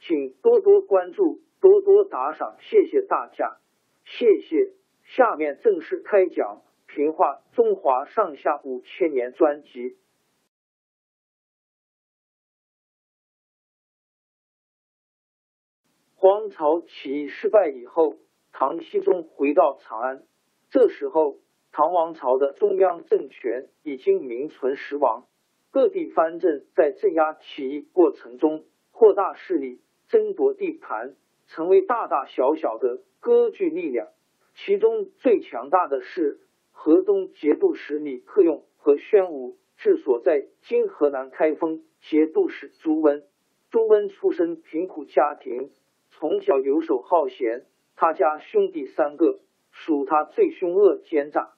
请多多关注，多多打赏，谢谢大家，谢谢。下面正式开讲《评话中华上下五千年》专辑。黄巢起义失败以后，唐僖宗回到长安。这时候，唐王朝的中央政权已经名存实亡，各地藩镇在镇压起义过程中扩大势力。争夺地盘，成为大大小小的割据力量。其中最强大的是河东节度使李克用和宣武治所在今河南开封节度使朱温。朱温出身贫苦家庭，从小游手好闲。他家兄弟三个，属他最凶恶奸诈。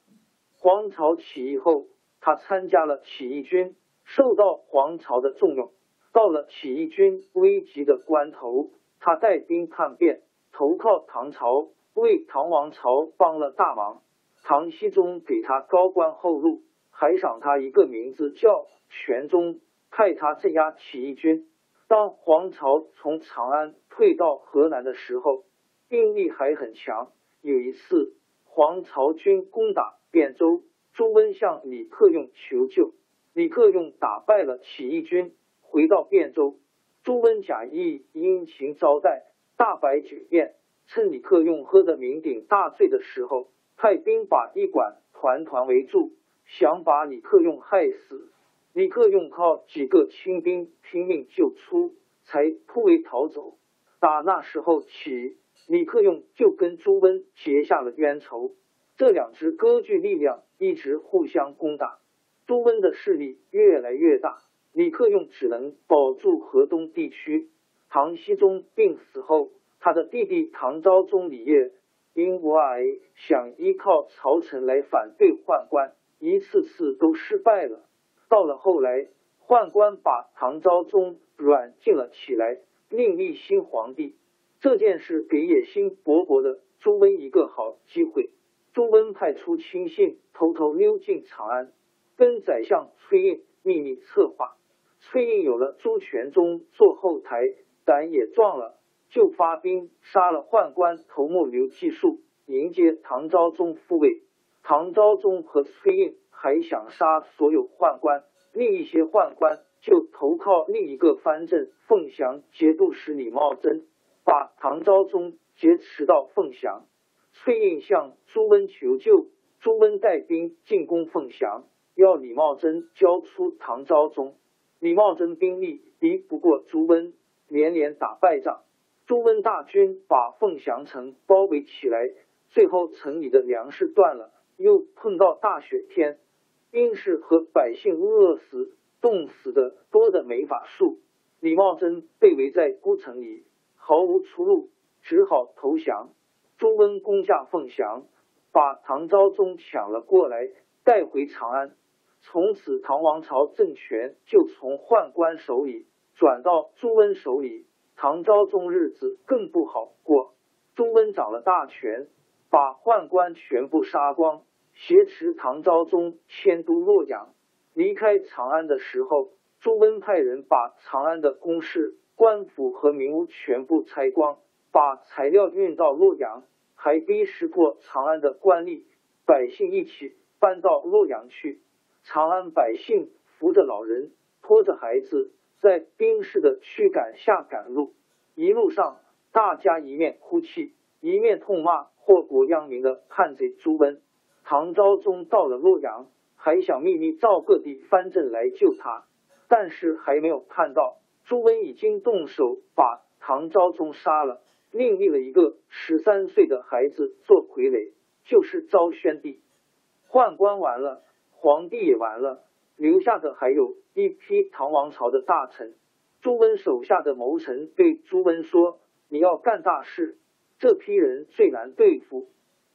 黄巢起义后，他参加了起义军，受到黄巢的重用。到了起义军危急的关头，他带兵叛变，投靠唐朝，为唐王朝帮了大忙。唐僖宗给他高官厚禄，还赏他一个名字叫玄宗，派他镇压起义军。当黄巢从长安退到河南的时候，兵力还很强。有一次，黄巢军攻打汴州，朱温向李克用求救，李克用打败了起义军。回到汴州，朱温假意殷勤招待，大摆酒宴。趁李克用喝得酩酊大醉的时候，派兵把驿馆团团围住，想把李克用害死。李克用靠几个亲兵拼命救出，才突围逃走。打那时候起，李克用就跟朱温结下了冤仇。这两支割据力量一直互相攻打，朱温的势力越来越大。李克用只能保住河东地区。唐僖宗病死后，他的弟弟唐昭宗李晔因无碍想依靠朝臣来反对宦官，一次次都失败了。到了后来，宦官把唐昭宗软禁了起来，另立新皇帝。这件事给野心勃勃的朱温一个好机会。朱温派出亲信偷偷溜进长安，跟宰相崔胤秘密策划。崔胤有了朱全忠做后台，胆也壮了，就发兵杀了宦官头目刘继树，迎接唐昭宗复位。唐昭宗和崔胤还想杀所有宦官，另一些宦官就投靠另一个藩镇凤翔节度使李茂贞，把唐昭宗劫持到凤翔。崔胤向朱温求救，朱温带兵进攻凤翔，要李茂贞交出唐昭宗。李茂贞兵力敌不过朱温，连连打败仗。朱温大军把凤翔城包围起来，最后城里的粮食断了，又碰到大雪天，兵士和百姓饿死、冻死的多的没法数。李茂贞被围在孤城里，毫无出路，只好投降。朱温攻下凤翔，把唐昭宗抢了过来，带回长安。从此，唐王朝政权就从宦官手里转到朱温手里，唐昭宗日子更不好过。朱温掌了大权，把宦官全部杀光，挟持唐昭宗迁都洛阳。离开长安的时候，朱温派人把长安的宫室、官府和民屋全部拆光，把材料运到洛阳，还逼使过长安的官吏、百姓一起搬到洛阳去。长安百姓扶着老人，拖着孩子，在兵士的驱赶下赶路。一路上，大家一面哭泣，一面痛骂祸国殃民的叛贼朱温。唐昭宗到了洛阳。还想秘密召各地藩镇来救他，但是还没有看到朱温已经动手把唐昭宗杀了，另立了一个十三岁的孩子做傀儡，就是昭宣帝。宦官完了，皇帝也完了，留下的还有一批唐王朝的大臣。朱温手下的谋臣对朱温说：“你要干大事，这批人最难对付，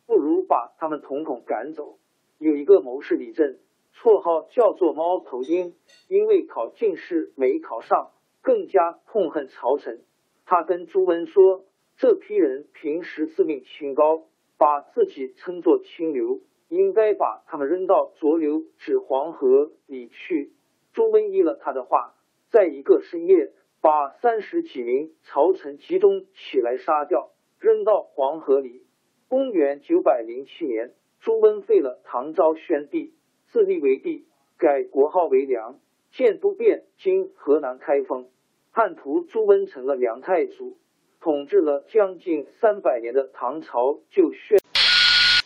不如把他们统统赶走。”有一个谋士李振，绰号叫做猫头鹰，因为考进士没考上，更加痛恨朝臣。他跟朱温说：“这批人平时自命清高，把自己称作清流，应该把他们扔到浊流指黄河里去。”朱温依了他的话，在一个深夜，把三十几名朝臣集中起来杀掉，扔到黄河里。公元九百零七年。朱温废了唐昭宣帝，自立为帝，改国号为梁，建都汴（今河南开封）。汉徒朱温成了梁太祖，统治了将近三百年的唐朝就宣。